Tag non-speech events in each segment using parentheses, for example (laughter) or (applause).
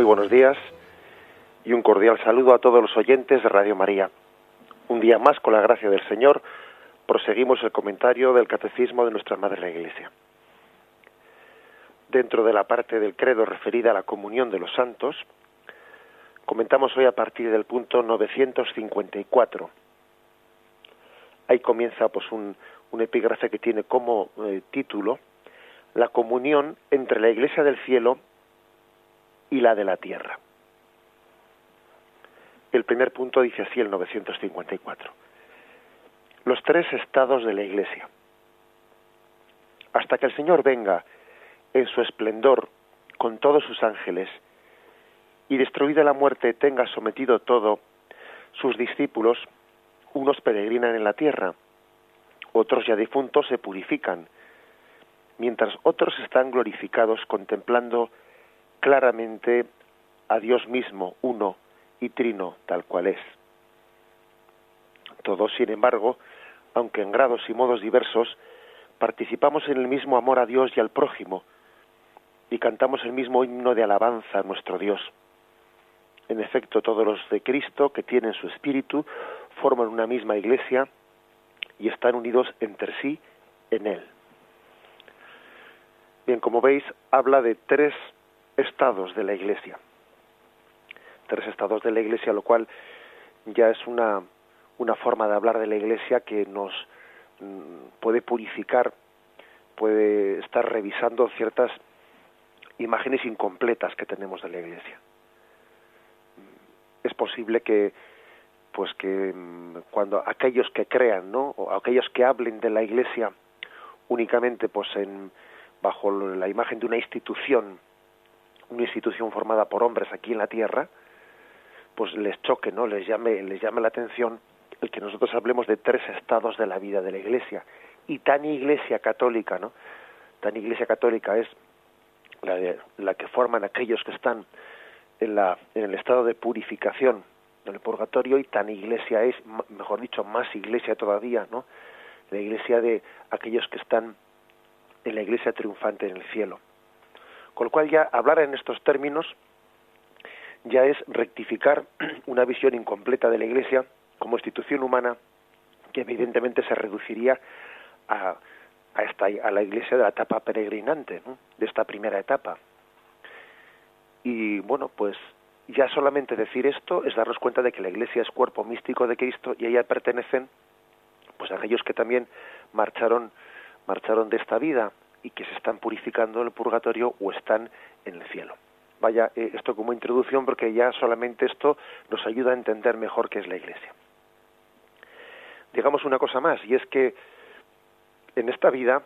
Muy buenos días y un cordial saludo a todos los oyentes de Radio María. Un día más, con la gracia del Señor, proseguimos el comentario del Catecismo de nuestra Madre la Iglesia. Dentro de la parte del credo referida a la comunión de los santos, comentamos hoy a partir del punto 954. Ahí comienza pues un, epígrafe que tiene como eh, título la comunión entre la Iglesia del cielo y la de la tierra. El primer punto dice así el 954. Los tres estados de la Iglesia. Hasta que el Señor venga en su esplendor con todos sus ángeles y destruida la muerte tenga sometido todo, sus discípulos, unos peregrinan en la tierra, otros ya difuntos se purifican, mientras otros están glorificados contemplando claramente a Dios mismo, uno y trino, tal cual es. Todos, sin embargo, aunque en grados y modos diversos, participamos en el mismo amor a Dios y al prójimo, y cantamos el mismo himno de alabanza a nuestro Dios. En efecto, todos los de Cristo que tienen su espíritu forman una misma iglesia y están unidos entre sí en Él. Bien, como veis, habla de tres estados de la Iglesia. Tres estados de la Iglesia, lo cual ya es una, una forma de hablar de la Iglesia que nos mm, puede purificar, puede estar revisando ciertas imágenes incompletas que tenemos de la Iglesia. Es posible que pues que mm, cuando aquellos que crean, ¿no? o aquellos que hablen de la Iglesia únicamente pues en bajo la imagen de una institución, una institución formada por hombres aquí en la tierra, pues les choque, ¿no? Les llame, les llame la atención el que nosotros hablemos de tres estados de la vida de la Iglesia y tan Iglesia católica, ¿no? Tan Iglesia católica es la, la que forman aquellos que están en, la, en el estado de purificación del purgatorio y tan Iglesia es, mejor dicho, más Iglesia todavía, ¿no? La Iglesia de aquellos que están en la iglesia triunfante en el cielo. Con lo cual ya hablar en estos términos ya es rectificar (clears throat) una visión incompleta de la iglesia como institución humana que evidentemente se reduciría a, a, esta, a la iglesia de la etapa peregrinante, de esta primera etapa. Y bueno, pues ya solamente decir esto es darnos cuenta de que la iglesia es cuerpo místico de Cristo y a ella pertenecen pues aquellos que también marcharon marcharon de esta vida y que se están purificando en el purgatorio o están en el cielo. Vaya, eh, esto como introducción porque ya solamente esto nos ayuda a entender mejor qué es la Iglesia. Digamos una cosa más, y es que en esta vida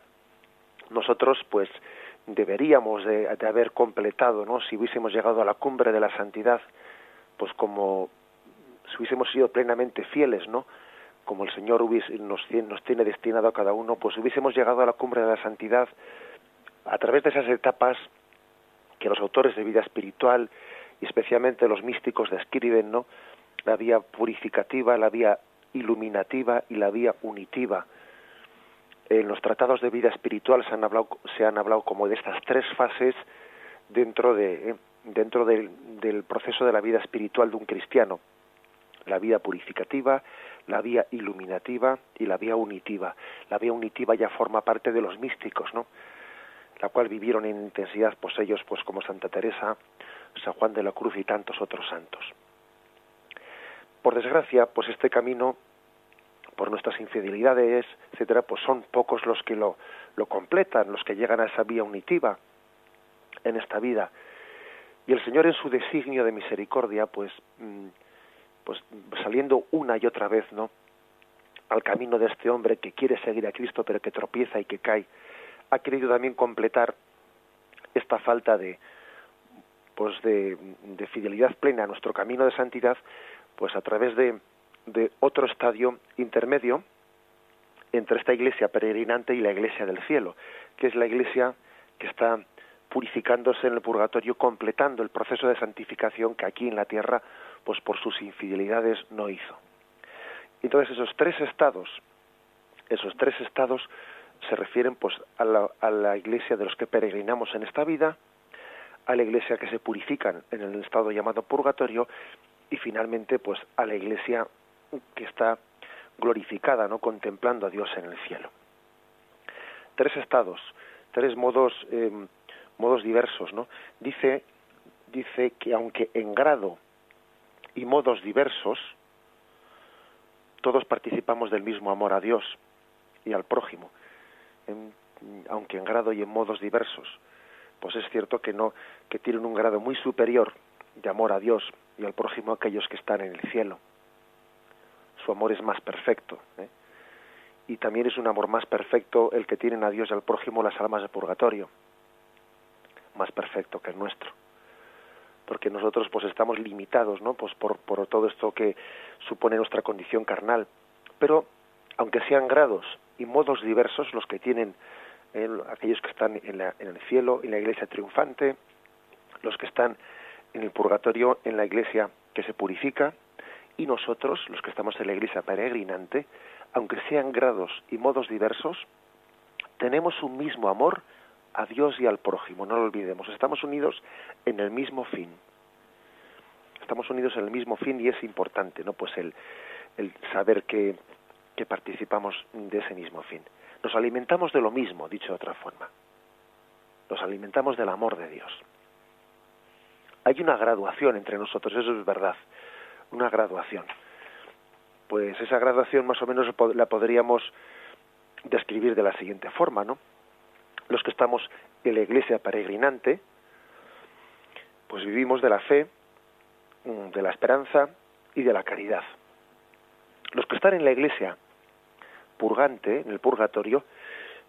nosotros pues deberíamos de, de haber completado, ¿no? Si hubiésemos llegado a la cumbre de la santidad, pues como si hubiésemos sido plenamente fieles, ¿no? Como el Señor nos, nos tiene destinado a cada uno, pues hubiésemos llegado a la cumbre de la santidad a través de esas etapas que los autores de vida espiritual y especialmente los místicos describen, ¿no? La vía purificativa, la vía iluminativa y la vía unitiva. En los tratados de vida espiritual se han hablado, se han hablado como de estas tres fases dentro de dentro del, del proceso de la vida espiritual de un cristiano. La vida purificativa, la vía iluminativa y la vía unitiva. La vía unitiva ya forma parte de los místicos, ¿no? La cual vivieron en intensidad pues ellos pues como Santa Teresa, San Juan de la Cruz y tantos otros santos. Por desgracia, pues este camino por nuestras infidelidades, etcétera, pues son pocos los que lo, lo completan, los que llegan a esa vía unitiva en esta vida. Y el Señor en su designio de misericordia, pues mm, pues saliendo una y otra vez, ¿no? al camino de este hombre que quiere seguir a Cristo pero que tropieza y que cae, ha querido también completar esta falta de pues de, de fidelidad plena a nuestro camino de santidad, pues a través de, de otro estadio intermedio entre esta iglesia peregrinante y la iglesia del cielo, que es la iglesia que está purificándose en el purgatorio, completando el proceso de santificación que aquí en la tierra pues por sus infidelidades no hizo. Entonces esos tres estados, esos tres estados se refieren pues a la, a la iglesia de los que peregrinamos en esta vida, a la iglesia que se purifican en el estado llamado purgatorio y finalmente pues a la iglesia que está glorificada, ¿no? contemplando a Dios en el cielo. Tres estados, tres modos, em, modos diversos, ¿no? Dice, dice que aunque en grado y modos diversos, todos participamos del mismo amor a Dios y al prójimo, aunque en grado y en modos diversos. Pues es cierto que no, que tienen un grado muy superior de amor a Dios y al prójimo aquellos que están en el cielo su amor es más perfecto. ¿eh? Y también es un amor más perfecto el que tienen a Dios y al prójimo las almas de purgatorio, más perfecto que el nuestro. Porque nosotros pues estamos limitados, ¿no? Pues por, por todo esto que supone nuestra condición carnal. Pero aunque sean grados y modos diversos los que tienen eh, aquellos que están en, en el cielo, en la iglesia triunfante, los que están en el purgatorio, en la iglesia que se purifica, y nosotros, los que estamos en la iglesia peregrinante, aunque sean grados y modos diversos, tenemos un mismo amor a Dios y al prójimo, no lo olvidemos, estamos unidos en el mismo fin. Estamos unidos en el mismo fin y es importante, ¿no? Pues el, el saber que, que participamos de ese mismo fin. Nos alimentamos de lo mismo, dicho de otra forma. Nos alimentamos del amor de Dios. Hay una graduación entre nosotros, eso es verdad una graduación. Pues esa graduación más o menos la podríamos describir de la siguiente forma, ¿no? Los que estamos en la iglesia peregrinante, pues vivimos de la fe, mm, de la esperanza y de la caridad. Los que están en la iglesia purgante, en el purgatorio,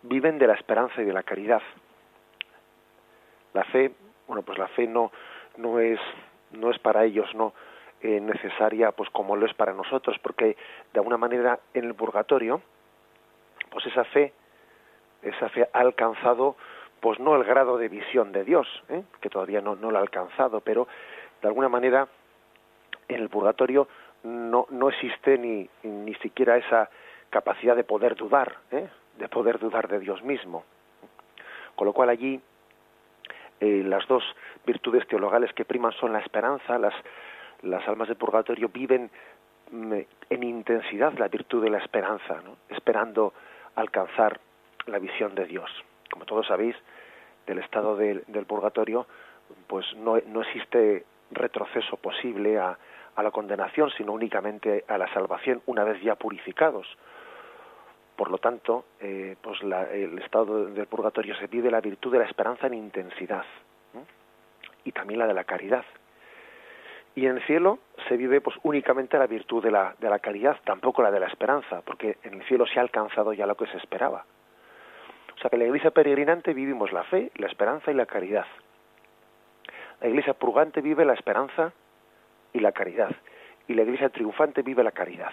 viven de la esperanza y de la caridad. La fe, bueno, pues la fe no no es no es para ellos, no eh, necesaria pues como lo es para nosotros porque de alguna manera en el purgatorio pues esa fe esa fe ha alcanzado pues no el grado de visión de Dios ¿eh? que todavía no, no lo ha alcanzado pero de alguna manera en el purgatorio no, no existe ni, ni siquiera esa capacidad de poder dudar, ¿eh? de poder dudar de Dios mismo. Con lo cual allí eh, las dos virtudes teologales que priman son la esperanza, las, las almas de purgatorio viven mm, en intensidad la virtud de la esperanza, esperando alcanzar la visión de Dios. Como todos sabéis, del estado del purgatorio, pues no, no, existe retroceso posible a, a, la condenación, sino únicamente a la salvación una vez ya purificados. Por lo tanto, eh, pues el estado del purgatorio se vive la virtud de la esperanza en intensidad y también la de la caridad. Y en el cielo se vive pues únicamente la virtud de la, de la caridad, tampoco la de la esperanza, porque en el cielo se ha alcanzado ya lo que se esperaba. O sea que en la iglesia peregrinante vivimos la fe, la esperanza y la caridad. La iglesia purgante vive la esperanza y la caridad. Y la iglesia triunfante vive la caridad.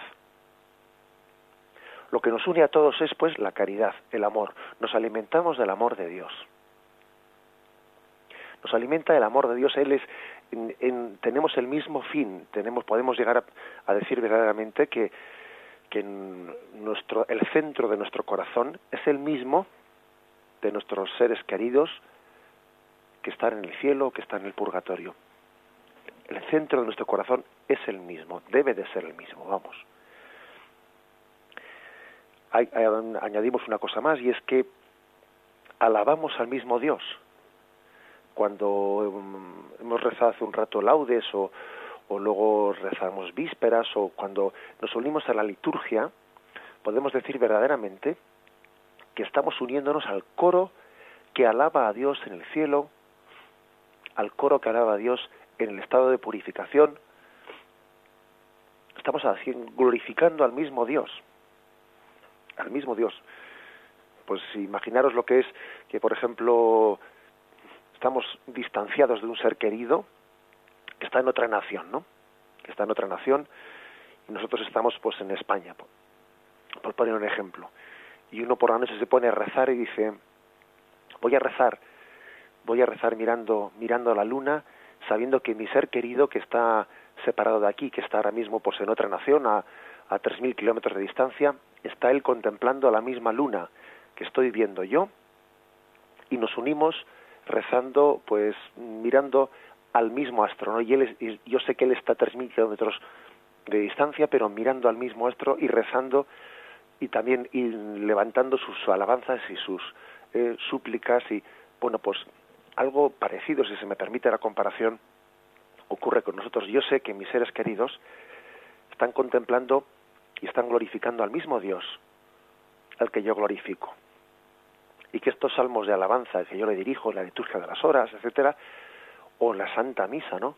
Lo que nos une a todos es pues la caridad, el amor. Nos alimentamos del amor de Dios. Nos alimenta el amor de Dios. Él es tenemos el mismo fin, tenemos, podemos llegar a, decir verdaderamente que, que nuestro, el centro de nuestro corazón es el mismo de nuestros seres queridos que están en el cielo que están en el purgatorio. El centro de nuestro corazón es el mismo, debe de ser el mismo, vamos. añadimos una cosa más y es que alabamos al mismo Dios cuando mm, hemos rezado hace un rato laudes o, o luego rezamos vísperas o cuando nos unimos a la liturgia, podemos decir verdaderamente que estamos uniéndonos al coro que alaba a Dios en el cielo, al coro que alaba a Dios en el estado de purificación. Estamos glorificando al mismo Dios, al mismo Dios. Pues imaginaros lo que es que, por ejemplo, estamos distanciados de un ser querido que está en otra nación, ¿no? Que está en otra nación y nosotros estamos pues en España, por, poner un ejemplo. Y uno por la noche se pone a rezar y dice, voy a rezar, voy a rezar mirando, mirando la luna, sabiendo que mi ser querido que está separado de aquí, que está ahora mismo pues en otra nación, a, a 3.000 kilómetros de distancia, está él contemplando la misma luna que estoy viendo yo y nos unimos rezando, pues mirando al mismo astro, ¿no? Y, él y yo sé que él está a 3.000 kilómetros de distancia, pero mirando al mismo astro y rezando y también y levantando sus alabanzas y sus eh, súplicas y, bueno, pues algo parecido, si se me permite la comparación, ocurre con nosotros. Yo sé que mis seres queridos están contemplando y están glorificando al mismo Dios al que yo glorifico. Y que estos salmos de alabanza que yo le dirijo la liturgia de las horas, etcétera, o la Santa Misa, ¿no?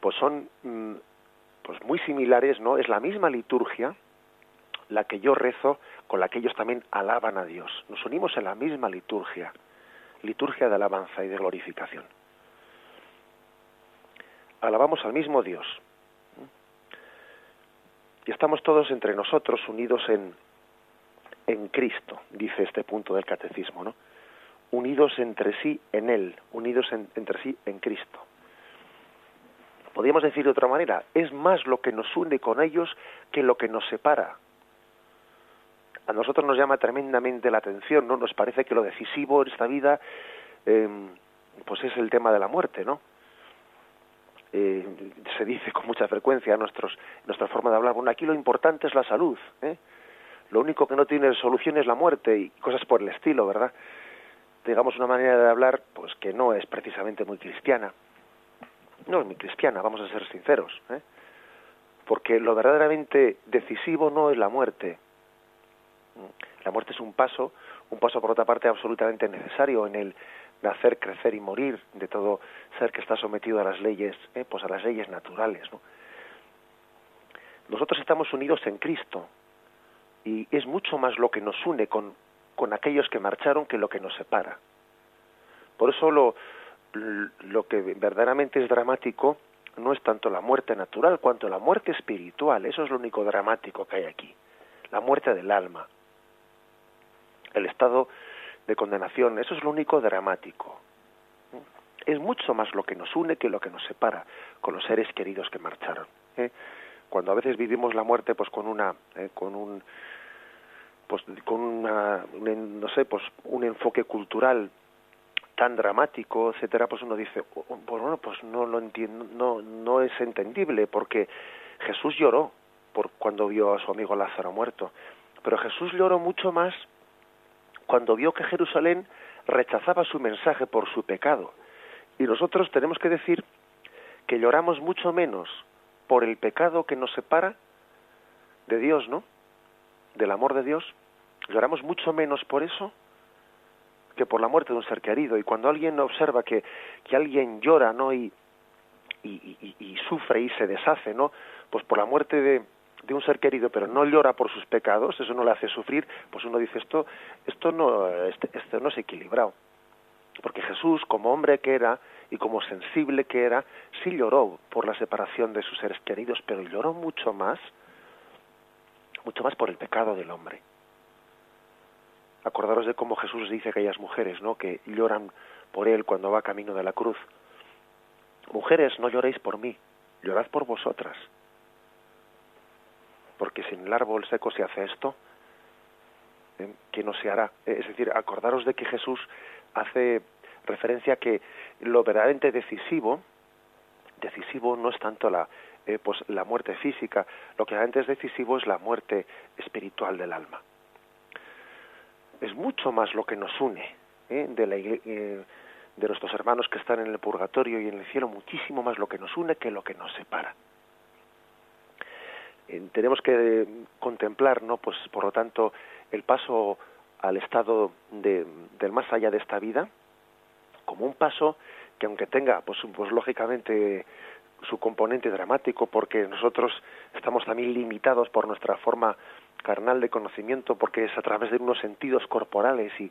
Pues son mm, pues muy similares, ¿no? Es la misma liturgia la que yo rezo, con la que ellos también alaban a Dios. Nos unimos en la misma liturgia, liturgia de alabanza y de glorificación. Alabamos al mismo Dios. Y estamos todos entre nosotros unidos en, en Cristo, dice este punto del catecismo, ¿no? Unidos entre sí en Él, unidos entre sí en Cristo. Podríamos decir de otra manera, es más lo que nos une con ellos que lo que nos separa. A nosotros nos llama tremendamente la atención, ¿no? Nos parece que lo decisivo en esta vida, em, pues es el tema de la muerte, ¿no? Eh, se dice con mucha frecuencia en nuestros, nuestra forma de hablar, bueno, aquí lo importante es la salud, ¿eh? lo único que no tiene solución es la muerte y cosas por el estilo, ¿verdad? Digamos una manera de hablar, pues que no es precisamente muy cristiana. No es muy cristiana, vamos a ser sinceros, ¿eh? porque lo verdaderamente decisivo no es la muerte. La muerte es un paso, un paso por otra parte absolutamente necesario en el nacer, crecer y morir de todo ser que está sometido a las leyes, ¿eh? pues a las leyes naturales. ¿no? Nosotros estamos unidos en Cristo y es mucho más lo que nos une con, con aquellos que marcharon que lo que nos separa. Por eso lo, lo que verdaderamente es dramático no es tanto la muerte natural cuanto la muerte espiritual. Eso es lo único dramático que hay aquí. La muerte del alma. El estado de condenación. Eso es lo único dramático. Es mucho más lo que nos une que lo que nos separa con los seres queridos que marcharon. ¿eh? Cuando a veces vivimos la muerte pues con una eh, con un pues con una, un, no sé pues un enfoque cultural tan dramático etcétera pues uno dice oh, oh, bueno pues no lo entiendo no no es entendible porque Jesús lloró por cuando vio a su amigo Lázaro muerto pero Jesús lloró mucho más cuando vio que Jerusalén rechazaba su mensaje por su pecado. Y nosotros tenemos que decir que lloramos mucho menos por el pecado que nos separa de Dios, ¿no? Del amor de Dios. Lloramos mucho menos por eso que por la muerte de un ser querido. Y cuando alguien observa que, que alguien llora, ¿no? Y, y, y, sufre y se deshace, ¿no? Pues por la muerte de, de un ser querido pero no llora por sus pecados, eso no le hace sufrir, pues uno dice esto, esto no, este, esto no es equilibrado. Porque Jesús, como hombre que era y como sensible que era, sí lloró por la separación de sus seres queridos, pero lloró mucho más, mucho más por el pecado del hombre. Acordaros de cómo Jesús dice a aquellas mujeres, ¿no? Que lloran por él cuando va camino de la cruz. Mujeres, no lloréis por mí, llorad por vosotras porque sin el árbol seco se hace esto, ¿eh? que no se hará. Es decir, acordaros de que Jesús hace referencia a que lo verdaderamente decisivo, decisivo no es tanto la, eh, pues la muerte física, lo que realmente es decisivo es la muerte espiritual del alma. Es mucho más lo que nos une ¿eh? de, la, de nuestros hermanos que están en el purgatorio y en el cielo, muchísimo más lo que nos une que lo que nos separa tenemos que contemplar, ¿no? Pues por lo tanto, el paso al estado de, del más allá de esta vida como un paso que aunque tenga, pues, pues lógicamente su componente dramático, porque nosotros estamos también limitados por nuestra forma carnal de conocimiento, porque es a través de unos sentidos corporales y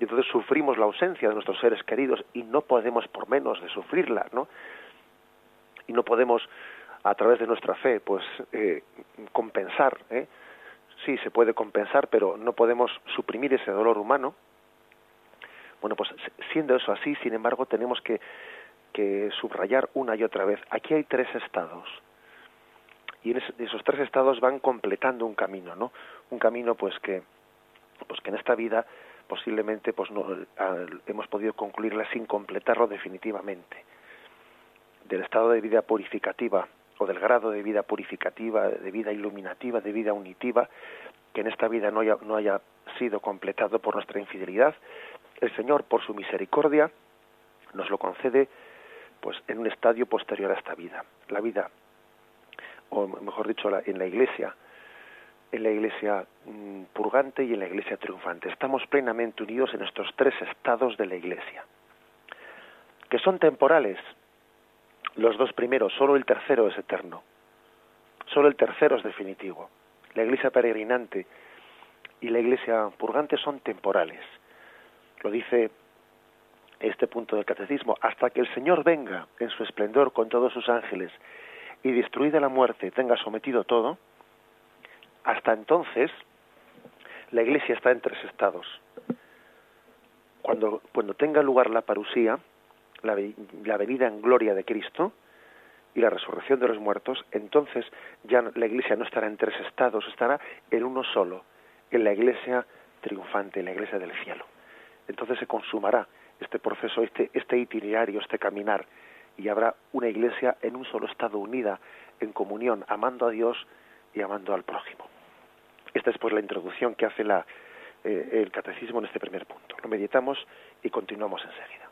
entonces sufrimos la ausencia de nuestros seres queridos y no podemos por menos de sufrirla, ¿no? Y no podemos a través de nuestra fe, pues eh, compensar, ¿eh? sí se puede compensar, pero no podemos suprimir ese dolor humano. Bueno, pues siendo eso así, sin embargo, tenemos que, que subrayar una y otra vez. Aquí hay tres estados y en esos tres estados van completando un camino, ¿no? Un camino, pues que, pues que en esta vida, posiblemente pues no hemos podido concluirla sin completarlo definitivamente del estado de vida purificativa o del grado de vida purificativa, de vida iluminativa, de vida unitiva, que en esta vida no haya, no haya sido completado por nuestra infidelidad, el Señor, por su misericordia, nos lo concede pues en un estadio posterior a esta vida. La vida, o mejor dicho, en la iglesia, en la iglesia mm, purgante y en la iglesia triunfante. Estamos plenamente unidos en estos tres estados de la iglesia, que son temporales. Los dos primeros, solo el tercero es eterno. Solo el tercero es definitivo. La iglesia peregrinante y la iglesia purgante son temporales. Lo dice este punto del catecismo, hasta que el Señor venga en su esplendor con todos sus ángeles y destruida la muerte tenga sometido todo, hasta entonces la iglesia está en tres estados. Cuando, cuando tenga lugar la parusía, la, la venida en gloria de Cristo y la resurrección de los muertos, entonces ya la iglesia no estará en tres estados, estará en uno solo, en la iglesia triunfante, en la iglesia del cielo. Entonces se consumará este proceso, este, este itinerario, este caminar, y habrá una iglesia en un solo estado unida, en comunión, amando a Dios y amando al prójimo. Esta es pues la introducción que hace la, eh, el catecismo en este primer punto. Lo meditamos y continuamos enseguida.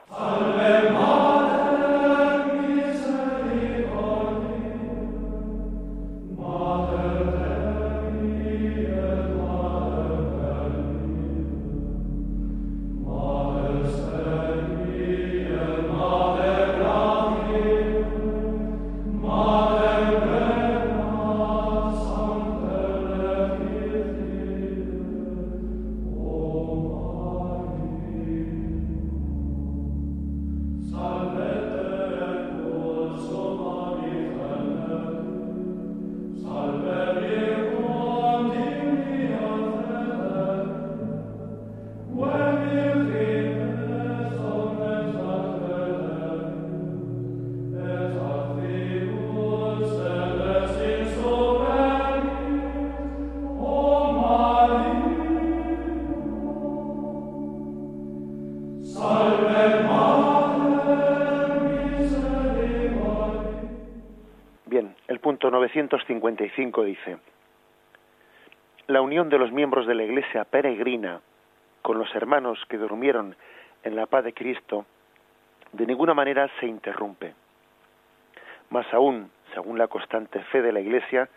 Peregrina con los hermanos que durmieron en la paz de Cristo de ninguna manera se interrumpe. Más aún, según la constante fe de la Iglesia,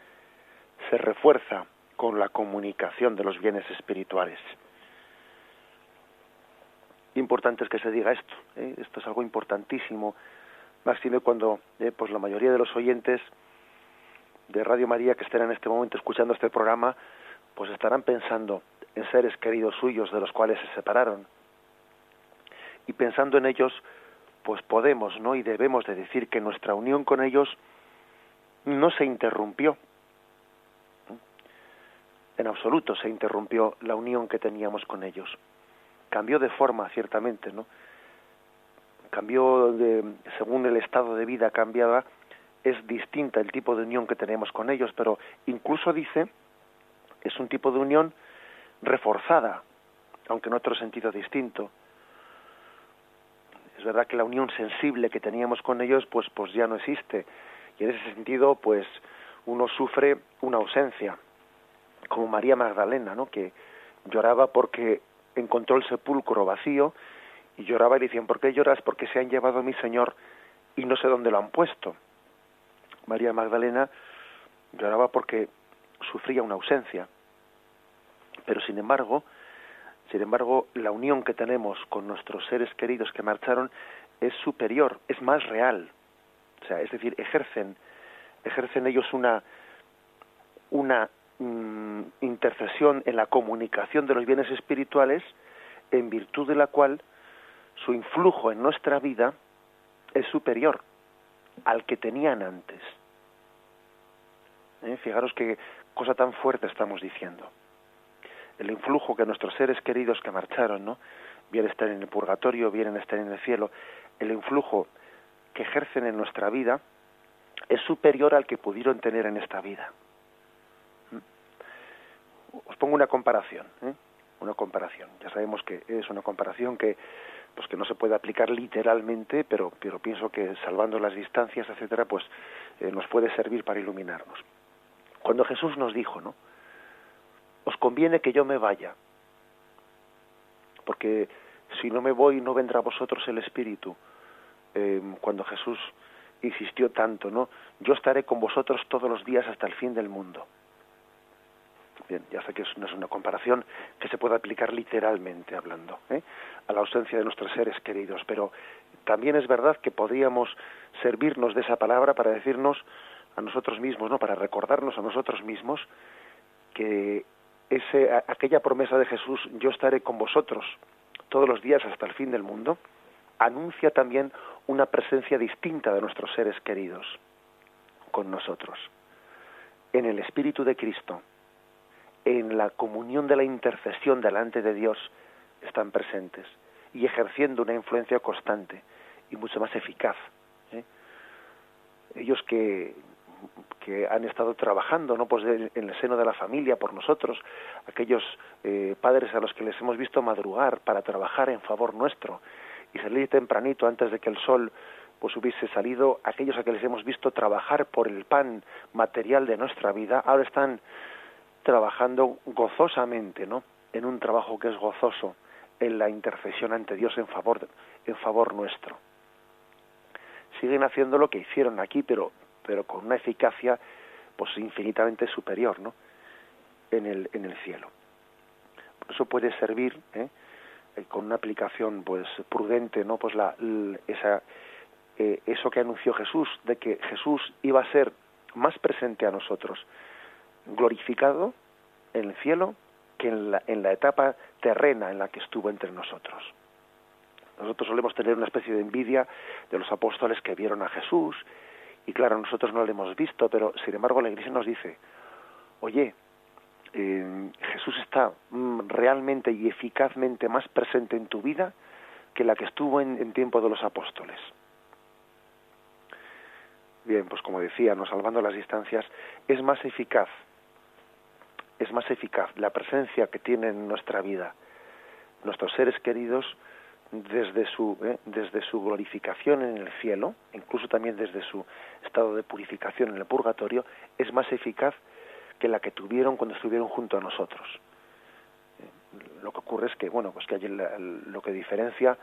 se refuerza con la comunicación de los bienes espirituales. Importante es que se diga esto. ¿eh? Esto es algo importantísimo máxime cuando eh, pues la mayoría de los oyentes de Radio María que estén en este momento escuchando este programa, pues estarán pensando en seres queridos suyos de los cuales se separaron. Y pensando en ellos, pues podemos, ¿no? Y debemos de decir que nuestra unión con ellos no se interrumpió. En absoluto se interrumpió la unión que teníamos con ellos. Cambió de forma, ciertamente, ¿no? cambió de, según el estado de vida cambiaba, es distinta el tipo de unión que tenemos con ellos, pero incluso dice, es un tipo de unión reforzada, aunque en otro sentido distinto. Es verdad que la unión sensible que teníamos con ellos, pues, pues ya no existe. Y en ese sentido, pues, uno sufre una ausencia, como María Magdalena, ¿no? que lloraba porque encontró el sepulcro vacío y lloraba y decían, ¿por qué lloras? Porque se han llevado a mi Señor y no sé dónde lo han puesto. María Magdalena lloraba porque sufría una ausencia. Pero sin embargo, sin embargo, la unión que tenemos con nuestros seres queridos que marcharon es superior, es más real. O sea, es decir, ejercen, ejercen ellos una, una mm, intercesión en la comunicación de los bienes espirituales en virtud de la cual su influjo en nuestra vida es superior al que tenían antes. ¿Eh? Fijaros qué cosa tan fuerte estamos diciendo. El influjo que nuestros seres queridos que marcharon, ¿no? bien estén en el purgatorio, bien estén en el cielo, el influjo que ejercen en nuestra vida es superior al que pudieron tener en esta vida. ¿Mm? Os pongo una comparación. ¿eh? una comparación. Ya sabemos que es una comparación que pues que no se puede aplicar literalmente, pero pero pienso que salvando las distancias, etcétera, pues eh, nos puede servir para iluminarnos. Cuando Jesús nos dijo, ¿no? Os conviene que yo me vaya, porque si no me voy no vendrá a vosotros el Espíritu. Eh, cuando Jesús insistió tanto, ¿no? Yo estaré con vosotros todos los días hasta el fin del mundo. Bien, ya sé que no es una comparación que se pueda aplicar literalmente hablando ¿eh? a la ausencia de nuestros seres queridos, pero también es verdad que podríamos servirnos de esa palabra para decirnos a nosotros mismos, ¿no? Para recordarnos a nosotros mismos que ese, aquella promesa de Jesús, yo estaré con vosotros todos los días hasta el fin del mundo, anuncia también una presencia distinta de nuestros seres queridos con nosotros. En el Espíritu de Cristo, en la comunión de la intercesión delante de Dios, están presentes y ejerciendo una influencia constante y mucho más eficaz. ¿eh? Ellos que, que han estado trabajando no pues en el seno de la familia por nosotros aquellos eh, padres a los que les hemos visto madrugar para trabajar en favor nuestro y salir tempranito antes de que el sol pues hubiese salido aquellos a que les hemos visto trabajar por el pan material de nuestra vida ahora están trabajando gozosamente no en un trabajo que es gozoso en la intercesión ante Dios en favor en favor nuestro. Siguen haciendo lo que hicieron aquí pero pero con una eficacia pues infinitamente superior ¿no? en, el, en el cielo. Eso puede servir ¿eh? Eh, con una aplicación pues prudente no pues la, esa eh, eso que anunció Jesús de que Jesús iba a ser más presente a nosotros glorificado en el cielo que en la, en la etapa terrena en la que estuvo entre nosotros. Nosotros solemos tener una especie de envidia de los apóstoles que vieron a Jesús y claro, nosotros no lo hemos visto, pero sin embargo la Iglesia nos dice, oye, eh, Jesús está mm, realmente y eficazmente más presente en tu vida que la que estuvo en, en tiempo de los apóstoles. Bien, pues como decía, no salvando las distancias, es más eficaz, es más eficaz la presencia que tiene en nuestra vida nuestros seres queridos desde su, eh, desde su glorificación en el cielo, incluso también desde su estado de purificación en el purgatorio, es más eficaz que la que tuvieron cuando estuvieron junto a nosotros. Eh, lo que ocurre es que, bueno, pues que hay lo que diferencia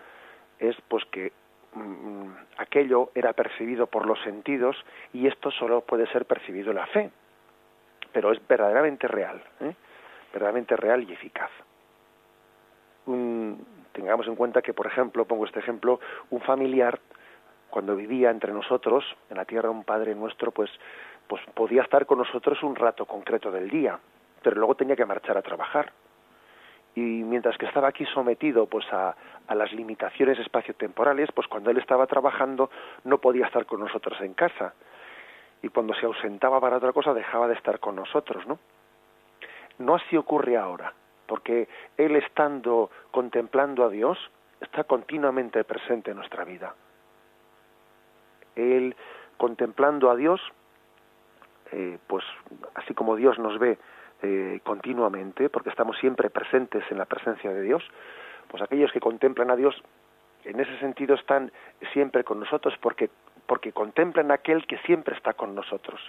es pues que mm, aquello era percibido por los sentidos y esto solo puede ser percibido la fe, pero es verdaderamente real, ¿eh? verdaderamente real y eficaz. Un, tengamos en cuenta que, por ejemplo, pongo este ejemplo, un familiar, cuando vivía entre nosotros, en la tierra un padre nuestro, pues, pues podía estar con nosotros un rato concreto del día, pero luego tenía que marchar a trabajar. Y mientras que estaba aquí sometido pues a, las limitaciones espaciotemporales, pues cuando él estaba trabajando no podía estar con nosotros en casa. Y cuando se ausentaba para otra cosa dejaba de estar con nosotros, ¿no? No así ocurre ahora porque Él estando contemplando a Dios, está continuamente presente en nuestra vida. Él contemplando a Dios, eh, pues así como Dios nos ve eh, continuamente, porque estamos siempre presentes en la presencia de Dios, pues aquellos que contemplan a Dios, en ese sentido están siempre con nosotros, porque, porque contemplan a aquel que siempre está con nosotros.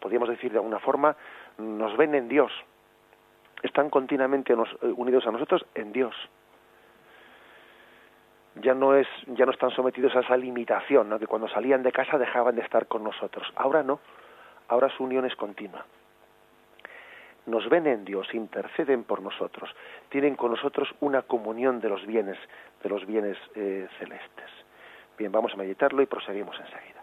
Podríamos decir de alguna forma, nos ven en Dios, están continuamente eh, unidos a nosotros en Dios. Ya no es, ya no están sometidos a esa limitación, que cuando salían de casa dejaban de estar con nosotros. Ahora no, ahora su unión es continua. Nos ven en Dios, interceden por nosotros, tienen con nosotros una comunión de los bienes, de los bienes eh, celestes. Bien, vamos a meditarlo y proseguimos enseguida.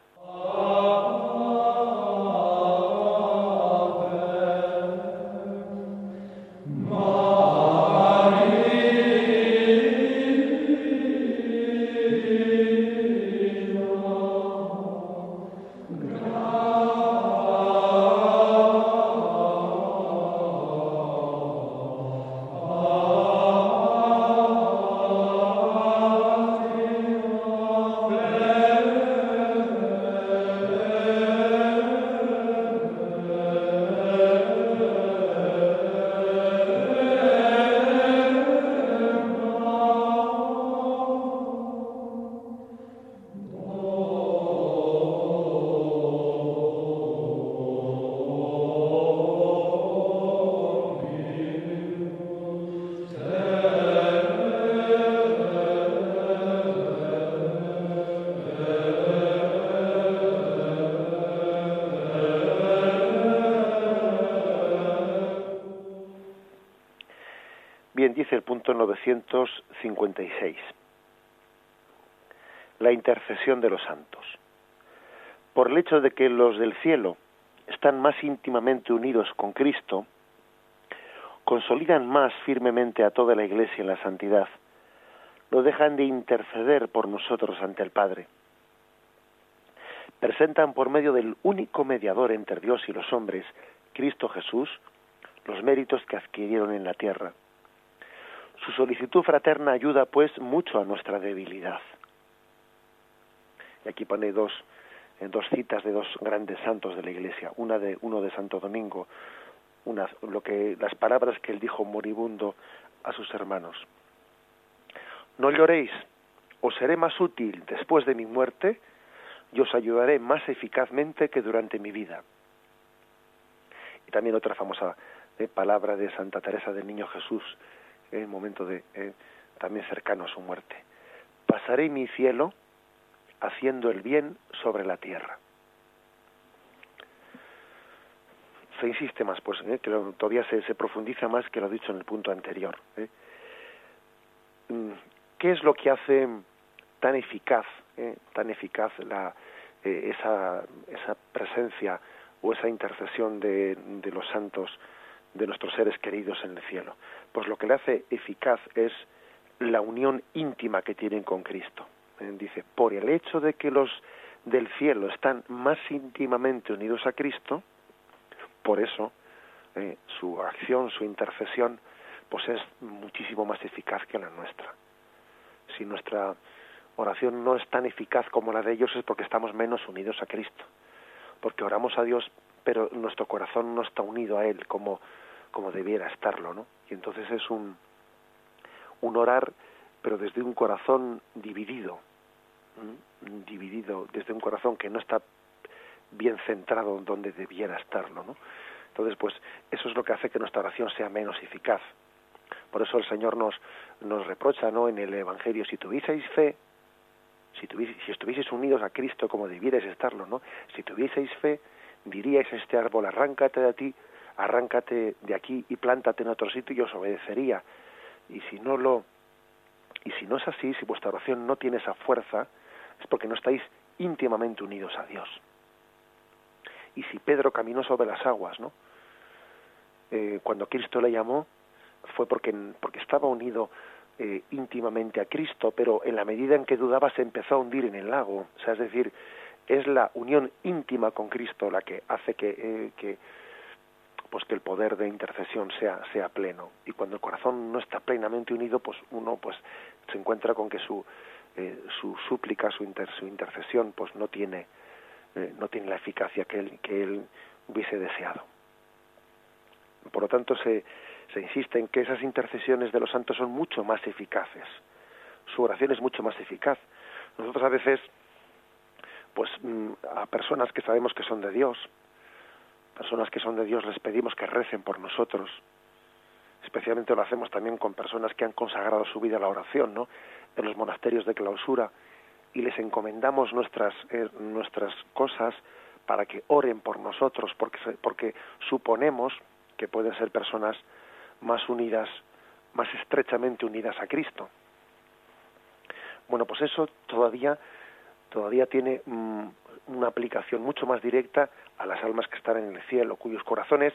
Dice el punto 956. La intercesión de los santos. Por el hecho de que los del cielo están más íntimamente unidos con Cristo, consolidan más firmemente a toda la Iglesia en la santidad, no dejan de interceder por nosotros ante el Padre. Presentan por medio del único mediador entre Dios y los hombres, Cristo Jesús, los méritos que adquirieron en la tierra. Su solicitud fraterna ayuda, pues, mucho a nuestra debilidad. Y aquí pone dos, dos citas de dos grandes santos de la Iglesia, una de uno de Santo Domingo, lo que las palabras que él dijo moribundo a sus hermanos. No lloréis, os seré más útil después de mi muerte y os ayudaré más eficazmente que durante mi vida. Y también otra famosa eh, palabra de Santa Teresa del Niño Jesús en el momento de eh, también cercano a su muerte. Pasaré mi cielo haciendo el bien sobre la tierra. se insiste más, pues, ¿eh? que todavía se, se, profundiza más que lo dicho en el punto anterior. ¿eh? Mm, ¿Qué es lo que hace tan eficaz, ¿eh? tan eficaz la, esa, esa presencia o esa intercesión de, de los santos, de nuestros seres queridos en el cielo? Pues lo que le hace eficaz es la unión íntima que tienen con Cristo. Dice, por el hecho de que los del cielo están más íntimamente unidos a Cristo, por eso eh, su acción, su intercesión, pues es muchísimo más eficaz que la nuestra. Si nuestra oración no es tan eficaz como la de ellos es porque estamos menos unidos a Cristo, porque oramos a Dios, pero nuestro corazón no está unido a Él como, como debiera estarlo, ¿no? Y entonces es un, un orar, pero desde un corazón dividido, dividido, desde un corazón que no está bien centrado donde debiera estarlo, ¿no? Entonces, pues eso es lo que hace que nuestra oración sea menos eficaz. Por eso el Señor nos, nos reprocha, ¿no? En el Evangelio, si tuvieseis fe, si, si estuvieseis unidos a Cristo como debierais estarlo, ¿no? Si tuvieseis fe, diríais este árbol, arráncate de ti, arráncate de aquí y plántate en otro sitio y os obedecería. Y si no lo, y si no es así, si vuestra oración no tiene esa fuerza, es porque no estáis íntimamente unidos a Dios y si Pedro caminó sobre las aguas, ¿no? Eh, cuando Cristo le llamó fue porque, porque estaba unido eh, íntimamente a Cristo, pero en la medida en que dudaba se empezó a hundir en el lago. O sea, es decir, es la unión íntima con Cristo la que hace que, eh, que pues que el poder de intercesión sea sea pleno y cuando el corazón no está plenamente unido pues uno pues se encuentra con que su su súplica su, su intercesión pues no tiene eh, no tiene la eficacia que él, que él hubiese deseado. Por lo tanto, se, se insiste en que esas intercesiones de los santos son mucho más eficaces. Su oración es mucho más eficaz. Nosotros a veces, pues mm, a personas que sabemos que son de Dios, personas que son de Dios, les pedimos que recen por nosotros. Especialmente lo hacemos también con personas que han consagrado su vida a la oración, ¿no? En los monasterios de clausura y les encomendamos nuestras, eh, nuestras cosas para que oren por nosotros, porque, porque suponemos que pueden ser personas más unidas, más estrechamente unidas a Cristo. Bueno, pues eso todavía, todavía tiene mm, una aplicación mucho más directa a las almas que están en el cielo, cuyos corazones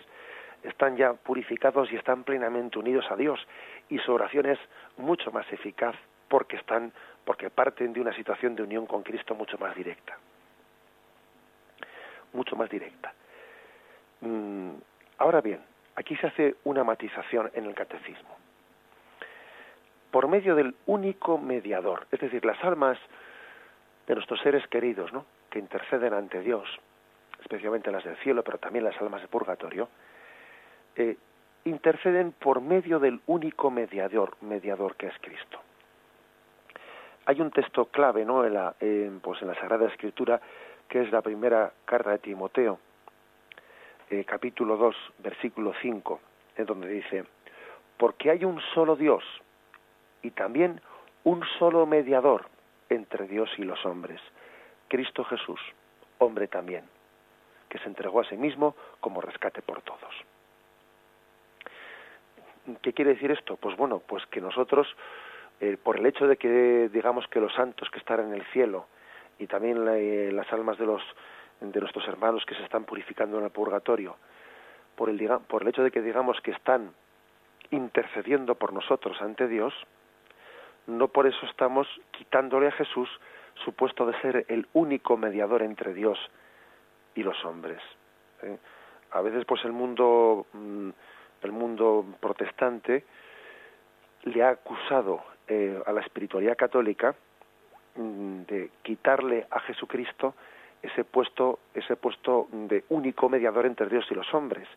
están ya purificados y están plenamente unidos a Dios, y su oración es mucho más eficaz porque están porque parten de una situación de unión con Cristo mucho más directa. Mucho más directa. Mm, ahora bien, aquí se hace una matización en el catecismo. Por medio del único mediador, es decir, las almas de nuestros seres queridos, ¿no? que interceden ante Dios, especialmente las del cielo, pero también las almas de purgatorio, eh, interceden por medio del único mediador, mediador que es Cristo hay un texto clave ¿no? en, la, pues en la Sagrada Escritura que es la primera carta de Timoteo, eh, capítulo 2, versículo 5, en donde dice, porque hay un solo Dios y también un solo mediador entre Dios y los hombres, Cristo Jesús, hombre también, que se entregó a sí mismo como rescate por todos. ¿Qué quiere decir esto? Pues bueno, pues que nosotros, eh, por el hecho de que digamos que los santos que están en el cielo y también eh, las almas de los de nuestros hermanos que se están purificando en el purgatorio, por el, por el hecho de que digamos que están intercediendo por nosotros ante Dios, no por eso estamos quitándole a Jesús su puesto de ser el único mediador entre Dios y los hombres. ¿eh? A veces, pues el mundo, mm, el mundo protestante le ha acusado eh, a la espiritualidad católica mm, de quitarle a Jesucristo ese puesto, ese puesto de único mediador entre Dios y los hombres.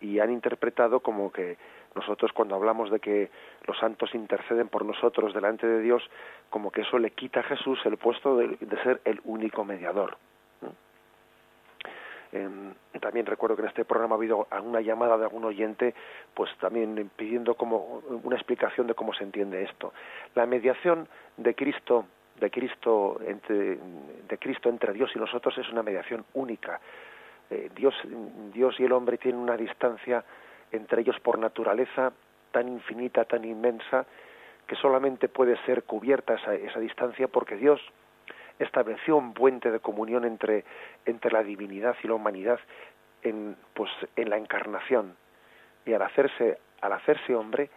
Y han interpretado como que nosotros cuando hablamos de que los santos interceden por nosotros delante de Dios, como que eso le quita a Jesús el puesto de, ser el único mediador. también recuerdo que en este programa ha habido una llamada de algún oyente, pues también pidiendo como una explicación de cómo se entiende esto. La mediación de Cristo de Cristo entre, de Cristo entre Dios y nosotros es una mediación única. Eh, Dios, Dios y el hombre tienen una distancia entre ellos por naturaleza tan infinita, tan inmensa, que solamente puede ser cubierta esa, esa distancia porque Dios estableció un puente de comunión entre, entre la divinidad y la humanidad en, pues, en la encarnación. Y al hacerse, al hacerse hombre,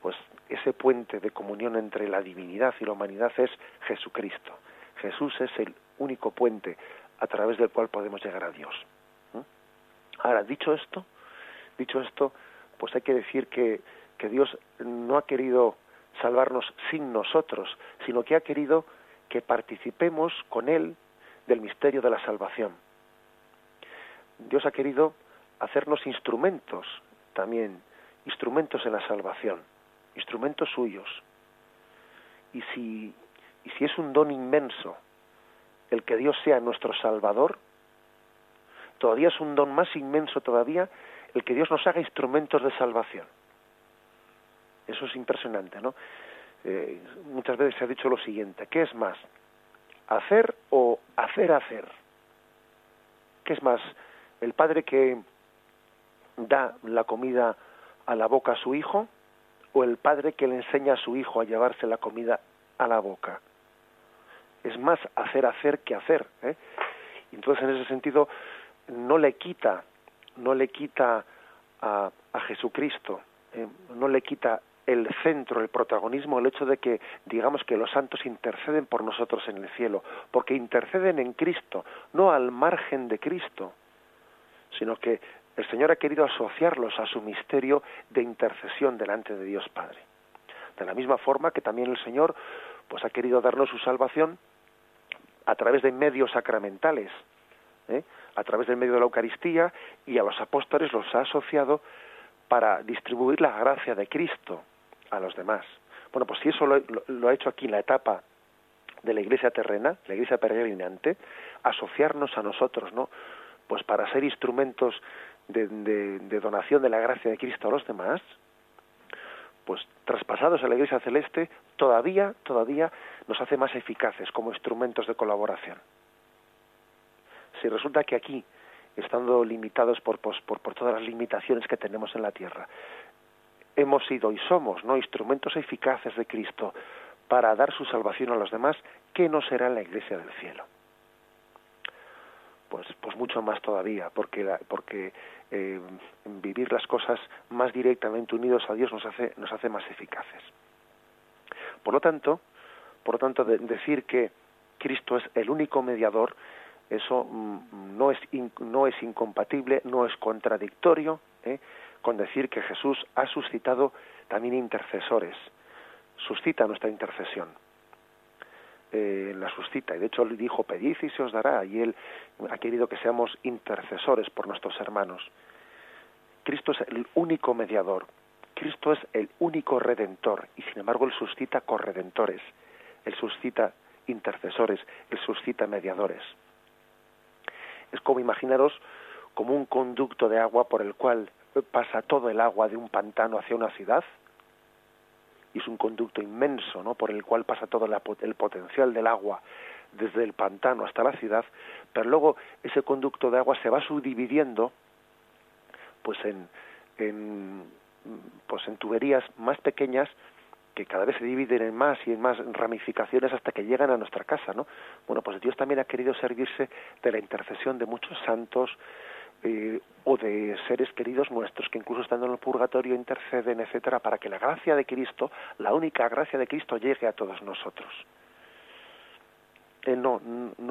pues ese puente de comunión entre la divinidad y la humanidad es Jesucristo. Jesús es el único puente a través del cual podemos llegar a Dios. Ahora, dicho esto, dicho esto, pues hay que decir que, que Dios no ha querido salvarnos sin nosotros, sino que ha querido que participemos con Él del misterio de la salvación. Dios ha querido hacernos instrumentos también, instrumentos en la salvación instrumentos suyos. Y si, y si es un don inmenso el que Dios sea nuestro Salvador, todavía es un don más inmenso todavía el que Dios nos haga instrumentos de salvación. Eso es impresionante, ¿no? Eh, muchas veces se ha dicho lo siguiente, ¿qué es más? ¿Hacer o hacer hacer? ¿Qué es más? ¿El padre que da la comida a la boca a su hijo o el padre que le enseña a su hijo a llevarse la comida a la boca. Es más hacer hacer que hacer. ¿eh? Entonces, en ese sentido, no le quita, no le quita a, a Jesucristo, ¿eh? no le quita el centro, el protagonismo, el hecho de que digamos que los santos interceden por nosotros en el cielo, porque interceden en Cristo, no al margen de Cristo, sino que el Señor ha querido asociarlos a su misterio de intercesión delante de Dios Padre. De la misma forma que también el Señor pues ha querido darnos su salvación a través de medios sacramentales, ¿eh? A través del medio de la Eucaristía y a los apóstoles los ha asociado para distribuir la gracia de Cristo a los demás. Bueno, pues si eso lo, ha hecho aquí en la etapa de la iglesia terrena, la iglesia peregrinante, asociarnos a nosotros, ¿no? Pues para ser instrumentos de, donación de la gracia de Cristo a los demás, pues traspasados a la Iglesia Celeste, todavía, todavía nos hace más eficaces como instrumentos de colaboración. Si resulta que aquí, estando limitados por, por, por todas las limitaciones que tenemos en la tierra, hemos sido y somos no instrumentos eficaces de Cristo para dar su salvación a los demás, ¿qué no será la Iglesia del cielo? Pues, pues mucho más todavía, porque, porque eh, vivir las cosas más directamente unidos a Dios nos hace, nos hace más eficaces. Por lo tanto, por lo tanto, decir que Cristo es el único mediador, eso mm, no, es no es incompatible, no es contradictorio ¿eh? con decir que Jesús ha suscitado también intercesores, suscita nuestra intercesión. Eh, la suscita. Y de hecho dijo pedid y se os dará y él ha querido que seamos intercesores por nuestros hermanos. Cristo es el único mediador. Cristo es el único redentor. Y sin embargo él suscita corredentores. Él suscita intercesores. Él suscita mediadores es como imaginaros como un conducto de agua por el cual pasa todo el agua de un pantano hacia una ciudad y es un conducto inmenso, ¿no? Por el cual pasa todo el potencial del agua desde el pantano hasta la ciudad, pero luego ese conducto de agua se va subdividiendo, pues en, en pues en tuberías más pequeñas que cada vez se dividen en más y en más ramificaciones hasta que llegan a nuestra casa, ¿no? Bueno, pues Dios también ha querido servirse de la intercesión de muchos santos eh, o de seres queridos nuestros que incluso estando en el purgatorio interceden, etcétera, para que la gracia de Cristo, la única gracia de Cristo, llegue a todos nosotros. Él no,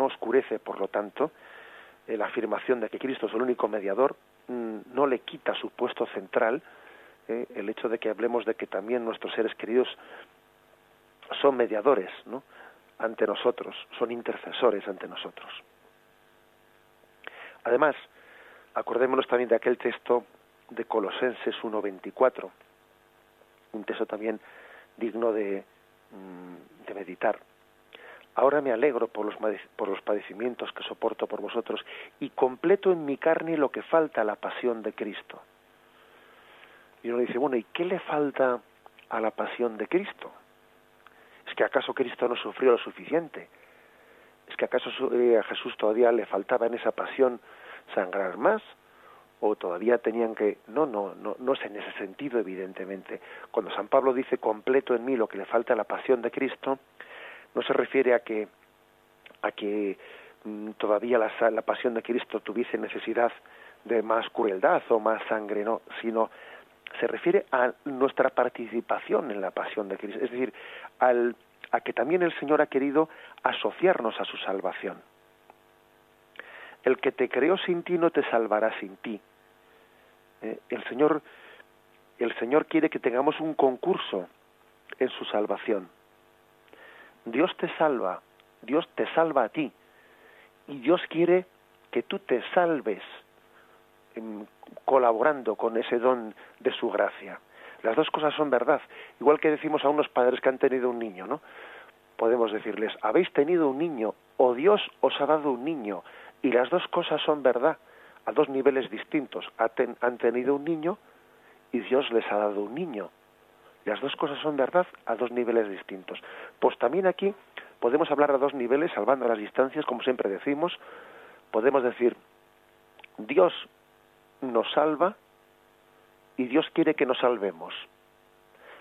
oscurece, por lo tanto, la afirmación de que Cristo es el único mediador, mm, no le quita su puesto central el hecho de que hablemos de que también nuestros seres queridos son mediadores ante nosotros, son intercesores ante nosotros. Además, acordémonos también de aquel texto de Colosenses 1.24, un texto también digno de, mm, de meditar. Ahora me alegro por los, por los padecimientos que soporto por vosotros y completo en mi carne lo que falta a la pasión de Cristo y uno dice, bueno, ¿y qué le falta a la pasión de Cristo? ¿Es que acaso Cristo no sufrió lo suficiente? ¿Es que acaso eh, a Jesús todavía le faltaba en esa pasión sangrar más? ¿O todavía tenían que.? No, no, no, no es en ese sentido, evidentemente. Cuando San Pablo dice completo en mí lo que le falta a la pasión de Cristo, no se refiere a que, a que mm, todavía la, la pasión de Cristo tuviese necesidad de más crueldad o más sangre, no, sino se refiere a nuestra participación en la pasión de Cristo, es decir, al, a que también el Señor ha querido asociarnos a su salvación. El que te creó sin ti no te salvará sin ti. Eh, el Señor, el Señor quiere que tengamos un concurso en su salvación. Dios te salva, Dios te salva a ti, y Dios quiere que tú te salves colaborando con ese don de su gracia. Las dos cosas son verdad. Igual que decimos a unos padres que han tenido un niño, ¿no? Podemos decirles, habéis tenido un niño o Dios os ha dado un niño y las dos cosas son verdad a dos niveles distintos. Han tenido un niño y Dios les ha dado un niño. Las dos cosas son verdad a dos niveles distintos. Pues también aquí podemos hablar a dos niveles, salvando las distancias, como siempre decimos. Podemos decir, Dios nos salva y Dios quiere que nos salvemos.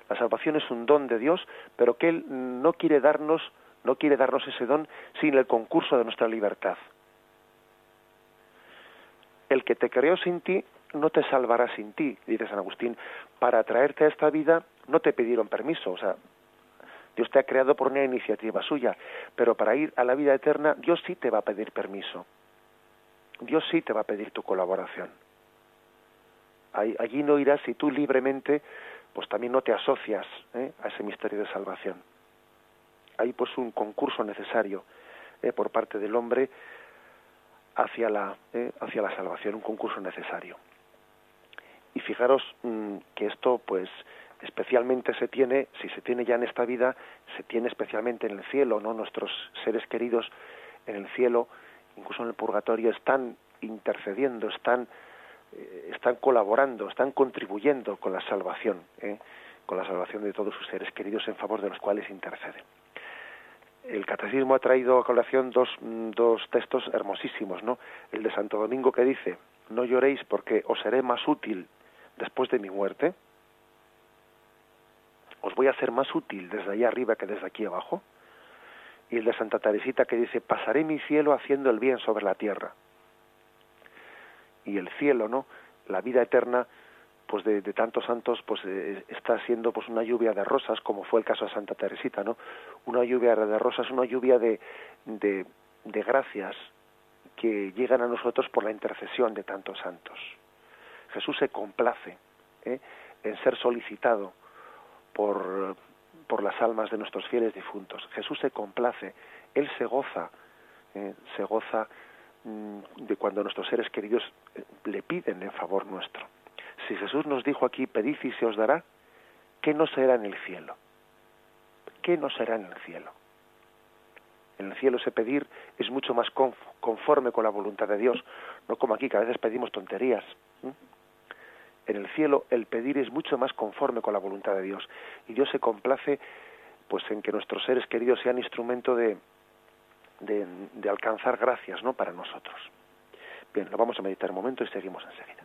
La salvación es un don de Dios, pero que Él no quiere darnos, no quiere darnos ese don sin el concurso de nuestra libertad. El que te creó sin ti no te salvará sin ti, dice San Agustín. Para traerte a esta vida no te pidieron permiso, o sea, Dios te ha creado por una iniciativa suya, pero para ir a la vida eterna Dios sí te va a pedir permiso. Dios sí te va a pedir tu colaboración allí no irás si tú libremente pues también no te asocias ¿eh? a ese misterio de salvación. Hay pues un concurso necesario ¿eh? por parte del hombre hacia la, ¿eh? hacia la salvación, un concurso necesario. Y fijaros mm, que esto pues especialmente se tiene, si se tiene ya en esta vida, se tiene especialmente en el cielo, ¿no? Nuestros seres queridos en el cielo, incluso en el purgatorio, están intercediendo, están eh, están colaborando, están contribuyendo con la salvación, ¿eh? con la salvación de todos sus seres queridos en favor de los cuales interceden. El catecismo ha traído a colación dos, mm, dos textos hermosísimos, ¿no? El de Santo Domingo que dice, no lloréis porque os seré más útil después de mi muerte. Os voy a ser más útil desde allá arriba que desde aquí abajo. Y el de Santa Teresita que dice, pasaré mi cielo haciendo el bien sobre la tierra y el cielo, ¿no? La vida eterna, pues de, tantos santos, pues eh, está siendo pues una lluvia de rosas, como fue el caso de Santa Teresita, ¿no? Una lluvia de rosas, una lluvia de, de, gracias que llegan a nosotros por la intercesión de tantos santos. Jesús se complace ¿eh? en ser solicitado por, por las almas de nuestros fieles difuntos. Jesús se complace, Él se goza, ¿eh? se goza de cuando nuestros seres queridos eh, le piden en favor nuestro. Si Jesús nos dijo aquí, pedid y se os dará, ¿qué no será en el cielo? ¿Qué no será en el cielo? En el cielo ese pedir es mucho más conforme con la voluntad de Dios, no como aquí que a veces pedimos tonterías. En el cielo el pedir es mucho más conforme con la voluntad de Dios y Dios se complace pues en que nuestros seres queridos sean instrumento de, de, alcanzar gracias ¿no? para nosotros. Bien, lo vamos a meditar un momento y seguimos enseguida.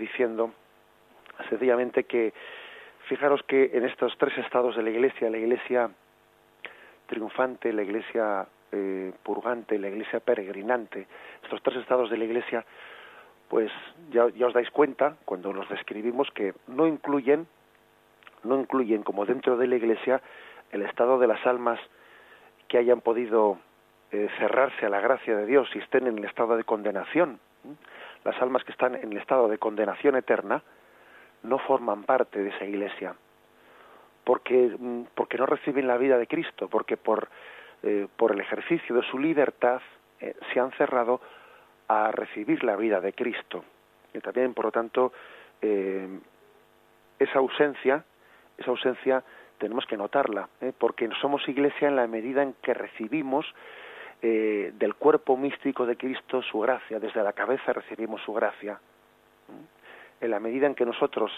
Diciendo sencillamente que fijaros que en estos tres estados de la Iglesia, la Iglesia triunfante, la Iglesia eh, purgante, la Iglesia peregrinante, estos tres estados de la Iglesia, pues ya, ya os dais cuenta cuando los describimos que no incluyen, no incluyen como dentro de la Iglesia el estado de las almas que hayan podido eh, cerrarse a la gracia de Dios y estén en el estado de condenación. Las almas que están en el estado de condenación eterna no forman parte de esa iglesia porque, mm, porque no reciben la vida de Cristo, porque por, eh, por el ejercicio de su libertad eh, se han cerrado a recibir la vida de Cristo. Y también, por lo tanto, esa ausencia, esa ausencia tenemos que notarla, ¿eh? porque somos iglesia en la medida en que recibimos eh, del cuerpo místico de Cristo su gracia, desde la cabeza recibimos su gracia. En la medida en que nosotros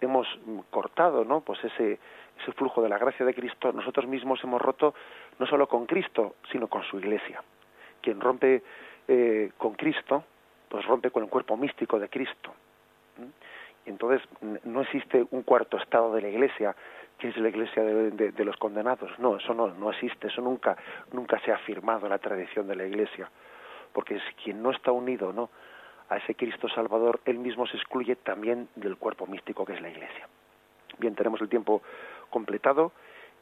hemos cortado ¿no? pues ese, ese flujo de la gracia de Cristo, nosotros mismos hemos roto no solo con Cristo, sino con su iglesia. Quien rompe eh, con Cristo, pues rompe con el cuerpo místico de Cristo. Y entonces no existe un cuarto estado de la iglesia que es la iglesia de, los condenados. No, eso no, no existe, eso nunca, nunca se ha afirmado en la tradición de la iglesia. Porque es quien no está unido ¿no? a ese Cristo Salvador, él mismo se excluye también del cuerpo místico que es la iglesia. Bien, tenemos el tiempo completado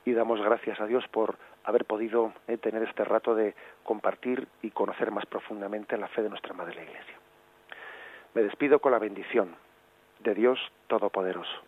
y damos gracias a Dios por haber podido eh, tener este rato de compartir y conocer más profundamente la fe de nuestra Madre la Iglesia. Me despido con la bendición de Dios Todopoderoso.